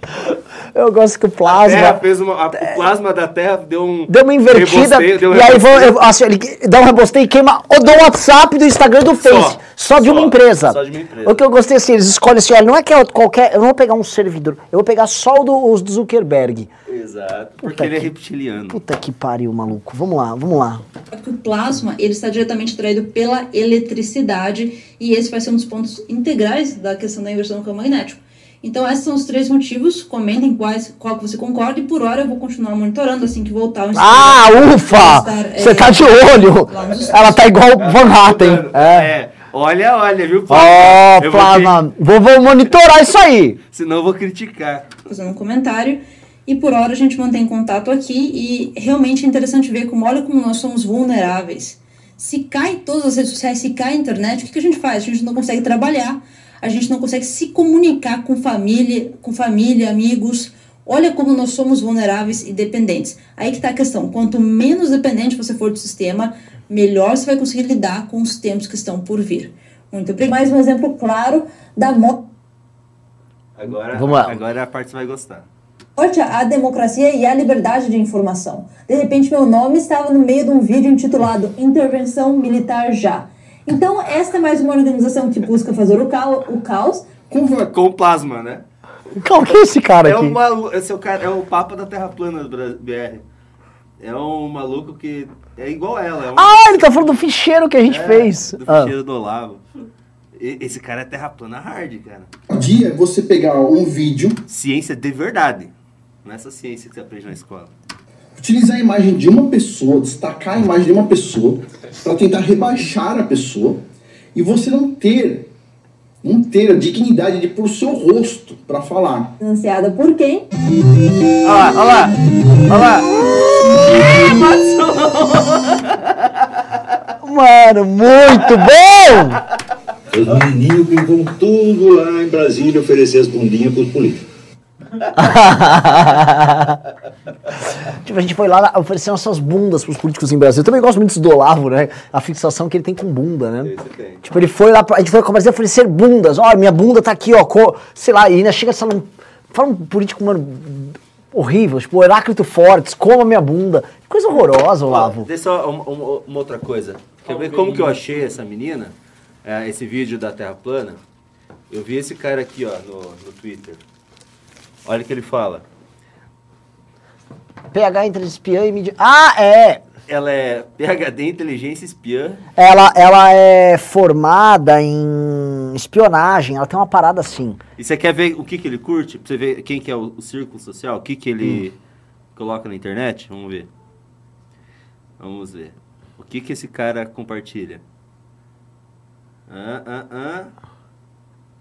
Eu gosto que o plasma... A terra fez uma, a, o plasma da Terra deu um... Deu uma invertida, deu um e aí vão, assim, ele dá um rebosteio e queima o do WhatsApp, do Instagram do Face. Só, só de só, uma empresa. Só de uma empresa. O que eu gostei assim, eles escolhem assim, olha, não é que é qualquer... Eu não vou pegar um servidor, eu vou pegar só o do, os do Zuckerberg. Exato, porque Puta ele é que, é reptiliano. Puta que pariu, maluco. Vamos lá, vamos lá. O plasma, ele está diretamente atraído pela eletricidade e esse vai ser um dos pontos integrais da questão da inversão do campo magnético. Então, esses são os três motivos. Comentem quais, qual que você concorda. E por hora eu vou continuar monitorando assim que voltar o. Ah, ufa! você é, tá de olho! Ela tá igual Van Hatten. É. é. Olha, olha, viu? Ó, oh, Plasma. Vou, vou, monitorar isso aí. Senão eu vou criticar. Fazendo um comentário. E por hora a gente mantém contato aqui. E realmente é interessante ver como, olha como nós somos vulneráveis. Se cai todas as redes sociais, se cai a internet, o que, que a gente faz? A gente não consegue trabalhar, a gente não consegue se comunicar com família, com família, amigos. Olha como nós somos vulneráveis e dependentes. Aí que está a questão. Quanto menos dependente você for do sistema, melhor você vai conseguir lidar com os tempos que estão por vir. Muito obrigado. Mais um exemplo claro da morte. Agora, agora é a parte que você vai gostar morte à democracia e à liberdade de informação. De repente, meu nome estava no meio de um vídeo intitulado Intervenção Militar Já. Então, esta é mais uma organização que busca fazer o, caos, o caos. Com, com plasma, né? Qual que é esse cara é aqui? Um esse é, o cara, é o Papa da Terra Plana do BR. É um maluco que é igual a ela. É um... Ah, ele tá falando do ficheiro que a gente é, fez. Do ficheiro ah. do Olavo. Esse cara é terra plana hard, cara. Um dia você pegar um vídeo. Ciência de verdade. Nessa ciência que você aprende na escola. Utilizar a imagem de uma pessoa, destacar a imagem de uma pessoa, para tentar rebaixar a pessoa e você não ter não ter a dignidade de pôr o seu rosto para falar. Financiada por quem? Olha lá, olha lá, olha lá. Mano, muito bom! Os menininhos que vão tudo lá em Brasília oferecer as bundinhas pros políticos. tipo, a gente foi lá oferecer nossas bundas pros políticos em Brasil. Eu também gosto muito do Olavo, né? A fixação que ele tem com bunda, né? Tipo, ele foi lá, a gente foi a oferecer bundas. Ó, minha bunda tá aqui, ó, co... sei lá, e ainda chega essa. Fala um político, mano, horrível, tipo, Heráclito Fortes, coma minha bunda. Coisa horrorosa, Olavo. Deixa só uma, uma, uma, outra coisa. Quer ver como que eu achei essa menina? É, esse vídeo da Terra plana? Eu vi esse cara aqui, ó, no, no Twitter. Olha o que ele fala. PH entre espiã e mídia. Ah, é! Ela é PhD em inteligência espiã. Ela, ela é formada em espionagem, ela tem uma parada assim. E você quer ver o que, que ele curte? Pra você ver quem que é o, o círculo social? O que, que ele hum. coloca na internet? Vamos ver. Vamos ver. O que, que esse cara compartilha? Ah, ah, ah.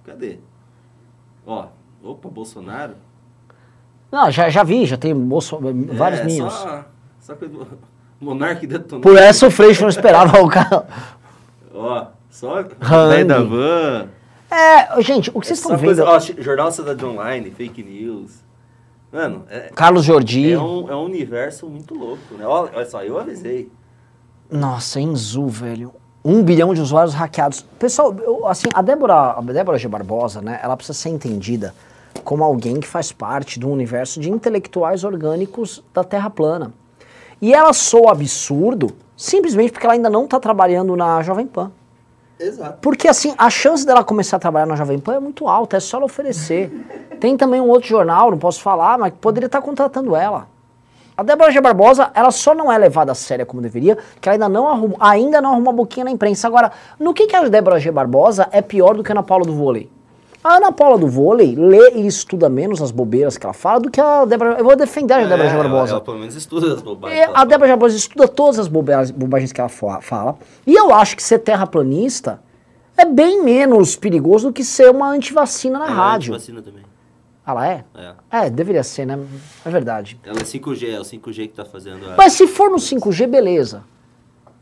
Cadê? Ó, opa, Bolsonaro. Não, já, já vi, já tem moço, vários é, meninos. Só, só que o Monark detonou. Por essa o Freixo não esperava o cara. Ó, só Hang. da van. É, gente, o que vocês é estão vendo... Coisa, ó, Jornal Cidade Online, fake news. Mano, é, Carlos Jordi. É um, é um universo muito louco, né? Olha, olha só, eu avisei. Nossa, Enzu, velho. Um bilhão de usuários hackeados. Pessoal, eu, assim, a Débora, a Débora G. Barbosa, né, ela precisa ser entendida como alguém que faz parte do universo de intelectuais orgânicos da Terra plana. E ela soa absurdo simplesmente porque ela ainda não está trabalhando na Jovem Pan. Exato. Porque assim, a chance dela começar a trabalhar na Jovem Pan é muito alta, é só ela oferecer. Tem também um outro jornal, não posso falar, mas poderia estar tá contratando ela. A Débora G. Barbosa, ela só não é levada a séria como deveria, que ela ainda não arruma, ainda não arruma a boquinha na imprensa. Agora, no que, que a Débora G. Barbosa é pior do que a Ana Paula do vôlei? A Ana Paula do vôlei lê e estuda menos as bobeiras que ela fala do que a Débora. Eu vou defender a Débora é, Barbosa. Ela, pelo menos estuda as bobagens. É, a Débora Barbosa estuda todas as bobagens que ela fala. E eu acho que ser terraplanista é bem menos perigoso do que ser uma antivacina na é, rádio. Antivacina também. Ah, lá é? É. É, deveria ser, né? É verdade. Ela é 5G, é o 5G que tá fazendo a... Mas se for no 5G, beleza.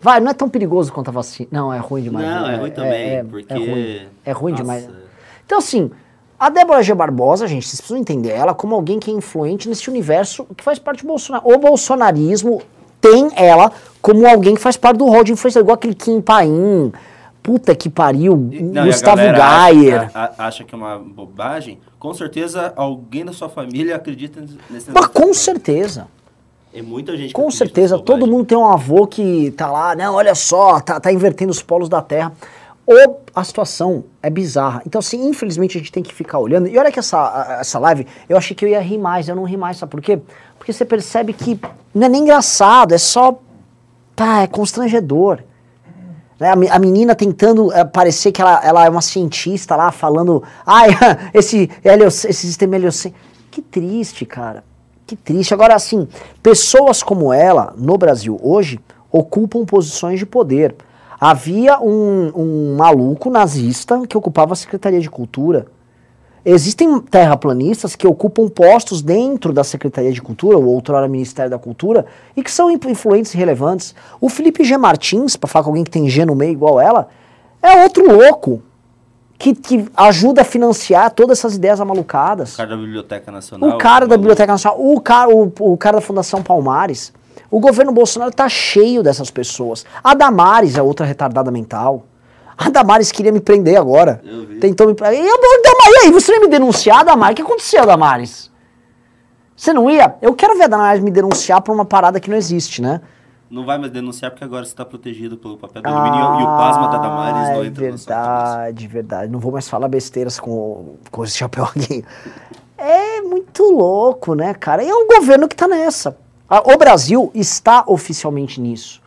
Vai, não é tão perigoso quanto a vacina. Não, é ruim demais. Não, né? é ruim também, é, porque... É ruim, é ruim Nossa, demais. Então, assim, a Débora G. Barbosa, gente, vocês precisam entender ela como alguém que é influente nesse universo que faz parte do Bolsonaro. O bolsonarismo tem ela como alguém que faz parte do rol de influência, igual aquele Kim Paim. Puta que pariu, Não, Gustavo Gayer. Acha, acha que é uma bobagem. Com certeza, alguém da sua família acredita nesse Mas com certeza. É muita gente Com certeza, todo mundo tem um avô que tá lá, não, olha só, tá, tá invertendo os polos da Terra. Ou a situação é bizarra. Então, assim, infelizmente a gente tem que ficar olhando. E olha que essa, essa live, eu achei que eu ia rir mais, eu não ri mais, sabe por quê? Porque você percebe que não é nem engraçado, é só. Tá, é constrangedor. Né, A, me- a menina tentando eh, parecer que ela, ela é uma cientista lá, falando, ai, esse, helioc- esse sistema heliocêntrico. Que triste, cara. Que triste. Agora, assim, pessoas como ela, no Brasil hoje, ocupam posições de poder. Havia um, um maluco nazista que ocupava a Secretaria de Cultura. Existem terraplanistas que ocupam postos dentro da Secretaria de Cultura, ou outrora Ministério da Cultura, e que são influ- influentes e relevantes. O Felipe G. Martins, para falar com alguém que tem G no meio igual ela, é outro louco que, que ajuda a financiar todas essas ideias amalucadas. O cara da Biblioteca Nacional. O cara da Biblioteca Nacional, o cara, o, o cara da Fundação Palmares. O governo Bolsonaro tá cheio dessas pessoas. A Damares é outra retardada mental. A Damares queria me prender agora. Eu vi. Tentou me prender. E, eu, Damares, e aí, você ia me denunciar, Damares? O que aconteceu, Damares? Você não ia? Eu quero ver a Damares me denunciar por uma parada que não existe, né? Não vai mais denunciar porque agora você está protegido pelo papel do alumínio e o pasma da Damares não é entra verdade, verdade. Não vou mais falar besteiras com, com esse chapéu aqui. É muito louco, né, cara? E é um governo que tá nessa. Ah, O Brasil está oficialmente nisso.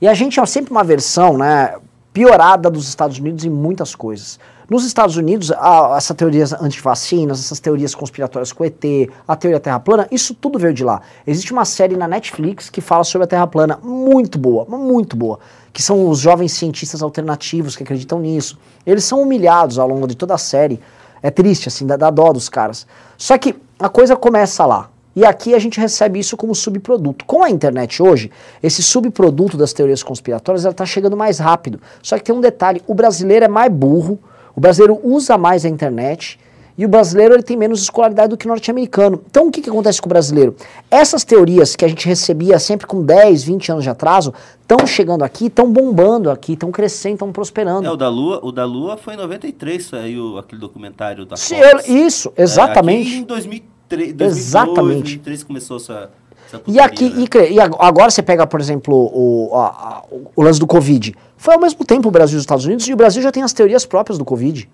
E a gente é sempre uma versão, né, piorada dos Estados Unidos em muitas coisas. Nos Estados Unidos, a, essa teorias antivacinas, essas teorias conspiratórias com ET, a teoria Terra plana, isso tudo veio de lá. Existe uma série na Netflix que fala sobre a Terra plana, muito boa, muito boa, que são os jovens cientistas alternativos que acreditam nisso. Eles são humilhados ao longo de toda a série. É triste, assim, dá, dá dó dos caras. Só que a coisa começa lá. E aqui a gente recebe isso como subproduto. Com a internet hoje, esse subproduto das teorias conspiratórias está chegando mais rápido. Só que tem um detalhe: o brasileiro é mais burro, o brasileiro usa mais a internet e o brasileiro ele tem menos escolaridade do que o norte-americano. Então o que, que acontece com o brasileiro? Essas teorias que a gente recebia sempre com 10, 20 anos de atraso estão chegando aqui, estão bombando aqui, estão crescendo, estão prosperando. É, o da Lua, o da Lua foi em 93, saiu aquele documentário da Se Fox. eu- isso, É, exatamente. aqui em 2003, 2002, Exatamente. 2003 começou essa, essa E aqui, né? e, e ag- agora você pega, por exemplo, o, a- a- o lance do Covid. Foi ao mesmo tempo o Brasil e os Estados Unidos, e o Brasil já tem as teorias próprias do Covid,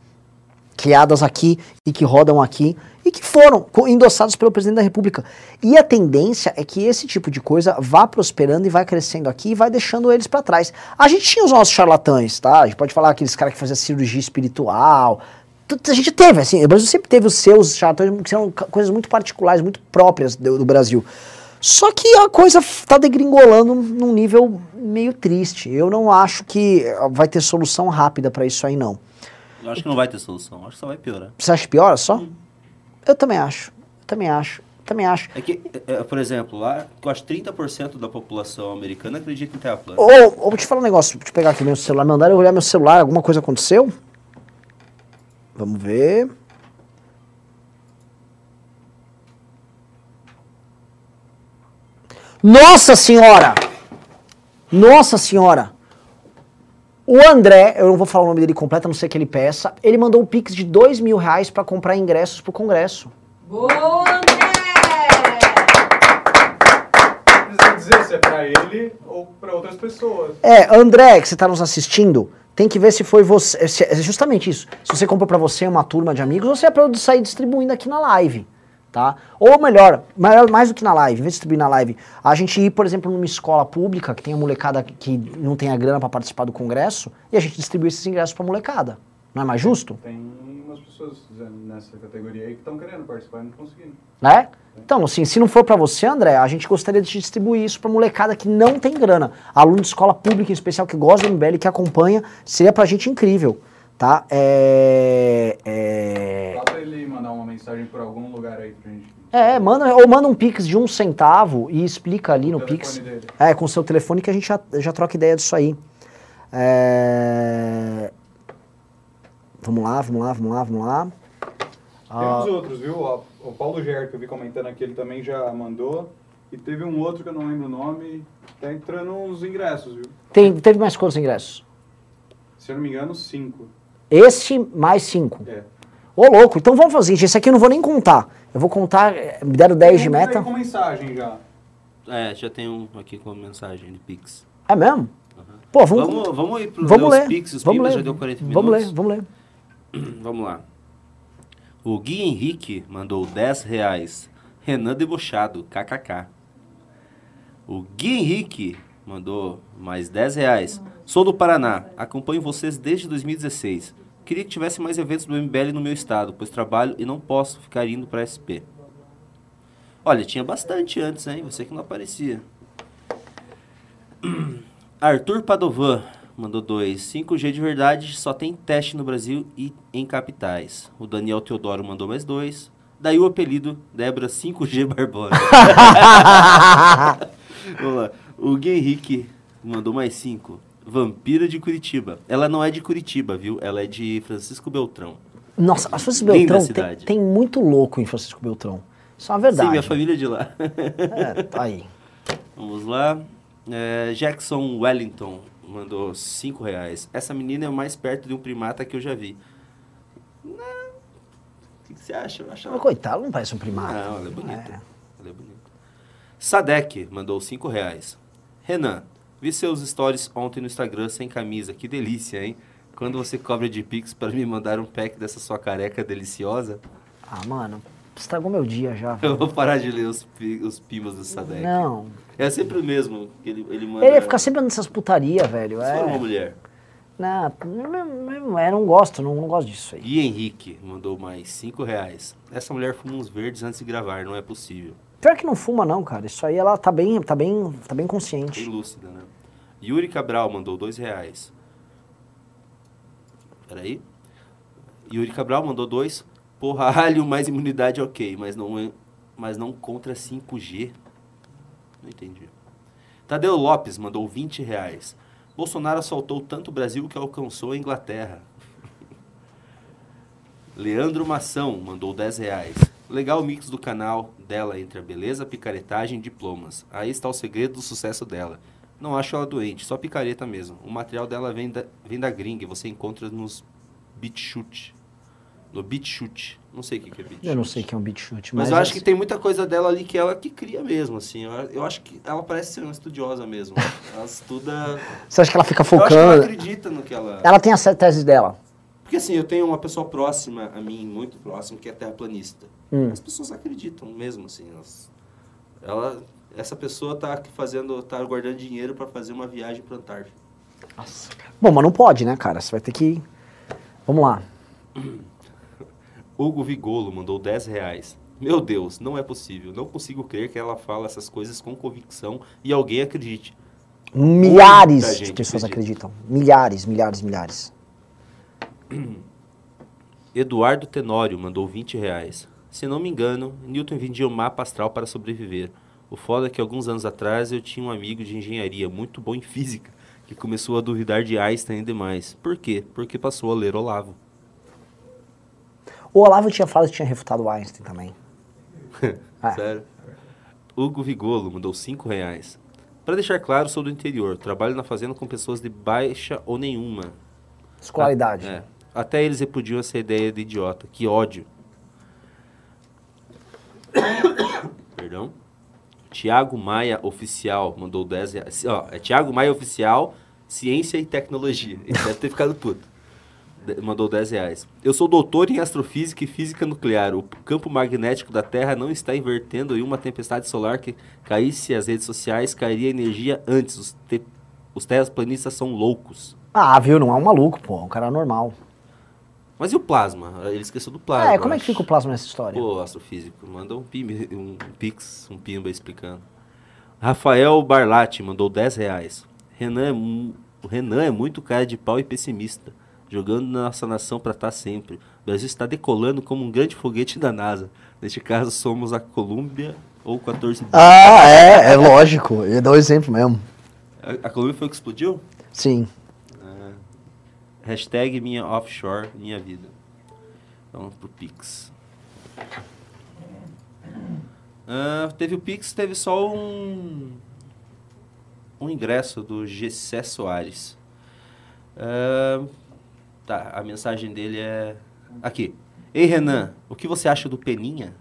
criadas aqui e que rodam aqui, e que foram endossadas pelo presidente da República. E a tendência é que esse tipo de coisa vá prosperando e vai crescendo aqui e vai deixando eles para trás. A gente tinha os nossos charlatães, tá? A gente pode falar aqueles caras que faziam cirurgia espiritual. A gente teve, assim, o Brasil sempre teve os seus charlatães, que são coisas muito particulares, muito próprias do, do Brasil. Só que a coisa está degringolando num nível meio triste. Eu não acho que eh, vai ter solução rápida para isso aí, não. Eu acho que não vai ter solução, acho que só vai piorar. Você acha que piora só? Eu também acho. Eu também acho. Eu também acho. É que, é, é, por exemplo, lá, que 30% da população americana acredita em terra plana. Ou, ou vou te falar um negócio, deixa eu pegar aqui meu celular. Mandaram eu olhar meu celular, alguma coisa aconteceu? Vamos ver. Nossa senhora! Nossa senhora! O André, eu não vou falar o nome dele completo, a não ser que ele peça, ele mandou um pix de dois mil reais pra comprar ingressos pro congresso. Boa, André! Precisa dizer se é pra ele ou pra outras pessoas. É, André, que você está nos assistindo, tem que ver se foi você. se- é justamente isso. Se você comprou para você uma turma de amigos, ou se é para eu sair distribuindo aqui na live. Tá? Ou melhor, mais do que na live, em vez de distribuir na live, a gente ir, por exemplo, numa escola pública que tem a molecada que não tem a grana para participar do congresso e a gente distribui esses ingressos para molecada. Não é mais justo? Tem umas pessoas nessa categoria aí que estão querendo participar e não conseguindo. né? Então, assim, se não for pra você, André, a gente gostaria de distribuir isso pra molecada que não tem grana. Aluno de escola pública em especial que gosta do MBL, que acompanha, seria pra gente incrível, Tá? É, é, Dá pra ele mandar uma mensagem por algum lugar aí pra gente. é, manda, ou manda um Pix de um centavo e explica ali O no Pix. dele. É, com o seu telefone que a gente já, já troca ideia disso aí. É, Vamos lá, vamos lá, vamos lá, vamos lá. Tem uns outros, viu? O Paulo Ger, que eu vi comentando aqui, ele também já mandou. E teve um outro que eu não lembro o nome. Tá entrando uns ingressos, viu? Tem, teve mais quantos ingressos? Se eu não me engano, cinco. Esse mais cinco. É. Ô, louco, então vamos fazer isso. Esse aqui eu não vou nem contar. Eu vou contar, eh, me deram 10 de Tem um meta. com mensagem já. É, já tem um aqui com mensagem de Pix. É mesmo? Pô, vamos, Vamos, vamos ir pro vamos ler os Pix. Os vamos Pimbas ler. já deu 40 minutos. Vamos ler, vamos ler. Vamos lá. O Gui Henrique mandou 10 reais. Renan debochado, kkk. O Gui Henrique mandou mais 10 reais. Sou do Paraná, acompanho vocês desde 2016. Queria que tivesse mais eventos do MBL no meu estado, pois trabalho e não posso ficar indo para SP. Olha, tinha bastante antes, hein? Você que não aparecia. Arthur Padovan mandou dois. 5G de verdade só tem teste no Brasil e em capitais. O Daniel Teodoro mandou mais dois. Daí o apelido Débora 5G Barbosa. Vamos lá. O Gui Henrique mandou mais cinco. Vampira de Curitiba. Ela não é de Curitiba, viu? Ela é de Francisco Beltrão. Nossa, a Francisco Linda Beltrão tem, cidade. tem muito louco em Francisco Beltrão. É uma verdade. Sim, minha família é de lá. É, tá aí. Vamos lá. É, Jackson Wellington mandou 5 reais. Essa menina é o mais perto de um primata que eu já vi. Não. O que, que você acha? Eu. Mas, coitado, não parece um primata. Não, ela é bonita. Ela é bonita. Sadek mandou 5 reais. Renan, vi seus stories ontem no Instagram sem camisa. Que delícia, hein? Quando você cobra de Pix para me mandar um pack dessa sua careca deliciosa, Ah, mano, estragou meu dia já. eu vou parar de ler os, os pimbas do Sadek. Não. É sempre o mesmo que ele, ele manda. Ele ia ficar sempre nessas putaria, velho. Se for uma É. mulher. Não, não, é, não gosto, não, não gosto disso aí. Gui Henrique mandou mais 5 reais. Essa mulher fuma uns verdes antes de gravar, não é possível. Pior que não fuma, não, cara. Isso aí ela tá bem, tá bem, tá bem Bem consciente. lúcida, né? Yuri Cabral mandou 2 reais. Peraí. Yuri Cabral mandou 2. Porra, alho mais imunidade ok, mas não, é- mas não contra 5G. Não entendi. Tadeu Lopes mandou 20 reais. Bolsonaro assaltou tanto o Brasil que alcançou a Inglaterra. Leandro Mação mandou 10 reais. Legal o mix do canal dela entre a beleza, picaretagem e diplomas. Aí está o segredo do sucesso dela. Não acho ela doente, só picareta mesmo. O material dela vem da, vem da gringa você encontra nos BitChute. No BitChute. Não sei o que que é BitChute. Eu não sei que é um beat shoot, Mas, mas, eu acho que assim, tem muita coisa dela ali que ela que cria mesmo, assim. Eu, eu acho que ela parece ser uma estudiosa mesmo. Ela estuda... Você acha que ela fica Eu acho que ela focando? acredita no que ela... Ela tem as teses dela. Porque assim, eu tenho uma pessoa próxima a mim, muito próxima, que é terraplanista. Hum. As pessoas acreditam mesmo, assim. elas- ela, essa pessoa tá fazendo, tá guardando dinheiro para fazer uma viagem para Antártida. Bom, mas não pode, né, cara? Você vai ter que. Vamos lá. Hugo Vigolo mandou 10 reais. Meu Deus, não é possível. Não consigo crer que ela fala essas coisas com convicção e alguém acredite. Milhares de pessoas acredita. acreditam. Milhares, milhares, milhares. Eduardo Tenório mandou 20 reais. Se não me engano, Newton vendia o mapa astral para sobreviver. O foda é que alguns anos atrás eu tinha um amigo de engenharia muito bom em física que começou a duvidar de Einstein e demais. Por quê? Porque passou a ler Olavo. O Olavo tinha falado que tinha refutado o Einstein também. É. Sério. Hugo Vigolo mandou 5 reais. Para deixar claro, sou do interior. Trabalho na fazenda com pessoas de baixa ou nenhuma. Escolaridade. É. Até eles repudiam essa ideia de idiota. Que ódio. Perdão. Tiago Maia Oficial mandou 10 reais. Ó, é Tiago Maia Oficial, Ciência e Tecnologia. Ele deve ter ficado puto. Mandou 10 reais. Eu sou doutor em astrofísica e física nuclear. O campo magnético da Terra não está invertendo em uma tempestade solar que caísse as redes sociais, cairia energia antes. Os, te os terraplanistas são loucos. Ah, viu? Não é um maluco, pô. É um cara normal. Mas e o plasma? Ele esqueceu do plasma. é, como é que fica o plasma nessa história? Pô, astrofísico, manda um, pimba, um pix, um pimba explicando. Rafael Barlatti mandou 10 reais. Renan é, o Renan é muito cara de pau e pessimista. Jogando nossa nação para estar sempre. O Brasil está decolando como um grande foguete da NASA. Neste caso, somos a Colômbia ou 14 Ah, é, é lógico. Eu o exemplo mesmo. A, a Colômbia foi o que explodiu? Sim. Hashtag minha offshore, minha vida. Vamos pro Pix. Ah, teve o Pix, teve só um, um ingresso do Gessé Soares. Ah, tá, a mensagem dele é aqui. Ei, Renan, o que você acha do Peninha?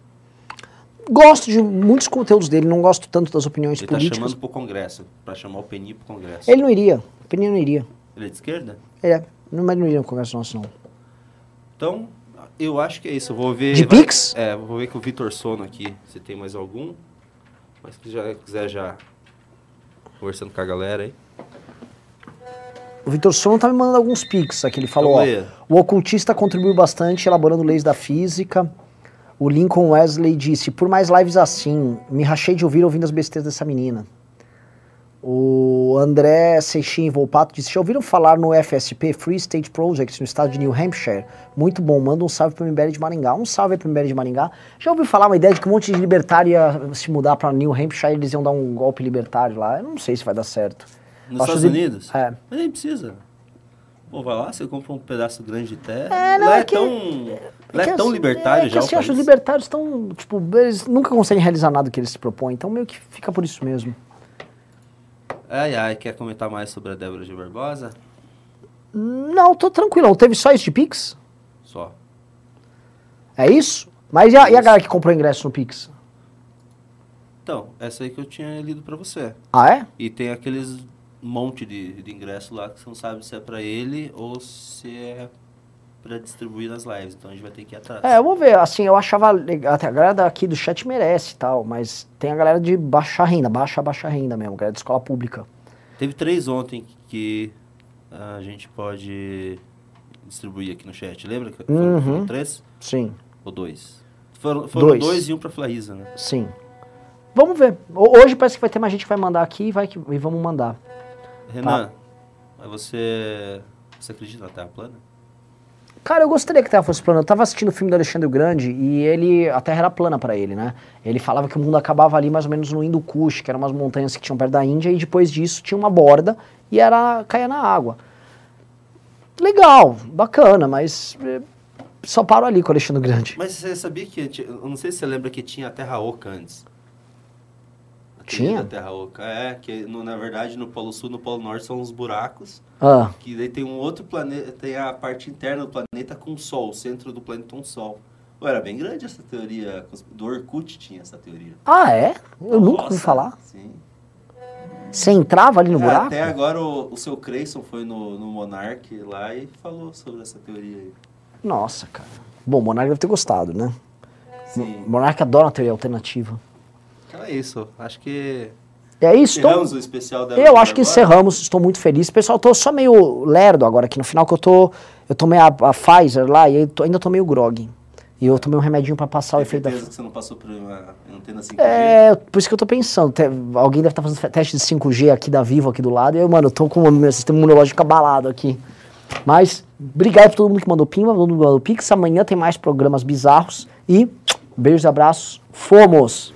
Gosto de muitos conteúdos dele, não gosto tanto das opiniões Ele tá políticas. chamando pro Congresso, para chamar o Peninha pro Congresso. Ele não iria. O Peninha não iria. Ele é de esquerda? É, não, mas não iria no Congresso nosso, não. Então, eu acho que é isso. Eu vou ver. De vai- Pix? É, vou ver com o Vitor Sono aqui, se tem mais algum. Mas se já quiser já conversando com a galera aí. O Vitor Sono tá me mandando alguns pics aqui. Ele falou, ó, Então o ocultista contribuiu bastante elaborando leis da física. O Lincoln Wesley disse, por mais lives assim, me rachei de ouvir ouvindo as besteiras dessa menina. O André Seixin Volpato disse, já ouviram falar no FSP, Free State Project, no estado de New Hampshire? Muito bom, manda um salve pro MBL de Maringá. Um salve aí pro MBL de Maringá. Já ouviu falar uma ideia de que um monte de libertário ia se mudar pra New Hampshire e eles iam dar um golpe libertário lá? Eu não sei se vai dar certo. Nos Estados de- Unidos? É. Mas nem precisa. Pô, vai lá, você compra um pedaço grande de terra. É, não, lá é, é que- tão, lá é que tão libertário é já assim, acho que os libertários estão, tipo, eles nunca conseguem realizar nada que eles se propõem, então meio que fica por isso mesmo. Ai, ai, quer comentar mais sobre a Débora de Barbosa? Não, tô tranquilão. Teve só isso de Pix? Só. É isso? Mas e a, e a galera que comprou ingresso no Pix? Então, essa aí que eu tinha lido pra você. Ah, é? E tem aqueles monte de, de ingresso lá que você não sabe se é pra ele ou se é pra distribuir nas lives. Então a gente vai ter que ir atrás. É, eu vou ver. Assim, eu achava legal. Até a galera daqui do chat merece e tal, mas tem a galera de baixa renda, baixa, baixa renda mesmo, galera de escola pública. Teve três ontem que a gente pode distribuir aqui no chat. Lembra? que Foram, Uhum. foram três Sim, ou dois? Foram, foram Dois. dois. e um pra Flaísa, né? sim. Vamos ver. Ho- Hoje parece que vai ter mais gente que vai mandar aqui e, vai que, e vamos mandar. Renan, mas você, você acredita na Terra plana? Cara, eu gostaria que a Terra fosse plana. Eu tava assistindo o filme do Alexandre o Grande e ele, a Terra era plana pra ele, né? Ele falava que o mundo acabava ali mais ou menos no Hindu Kush, que eram umas montanhas que tinham perto da Índia, e depois disso tinha uma borda e era caía na água. Legal, bacana, mas eh, só paro ali com o Alexandre o Grande. Mas você sabia que, eu não sei se você lembra que tinha a Terra Oca antes. A Tinha? Terra Oca, é, que no- na verdade no Polo Sul e no Polo Norte são os buracos, Ah, que daí tem um outro planeta, tem a parte interna do planeta com o Sol, o centro do planeta é um Sol. Pô, era bem grande essa teoria, do Orkut tinha essa teoria. ah é? Eu nunca ouvi Nossa, falar. Sim. Você entrava ali no É, buraco? até agora o, o seu Creyson foi no, no Monark lá e falou sobre essa teoria aí. Nossa, cara. Bom, o Monark deve ter gostado, né? Sim. O Monark adora uma teoria alternativa. Então é isso. Acho que É isso, então. encerramos o especial da Eu acho que agora. encerramos, estou muito feliz. Pessoal, tô só meio lerdo agora aqui no final, que eu tô. Eu tomei a, a Pfizer lá e tô- ainda tô meio grog. E eu tomei um remedinho pra passar o Tem efeito da. que você não passou por uma antena 5G? É, por isso que eu tô pensando. te- alguém deve estar fazendo fe- teste de 5G aqui da Vivo, aqui do lado. E eu, mano, eu tô com o meu sistema imunológico abalado aqui. Mas, obrigado pra todo mundo que mandou pimba, todo mundo que mandou pix. Amanhã tem mais programas bizarros. E, beijos e abraços. Fomos!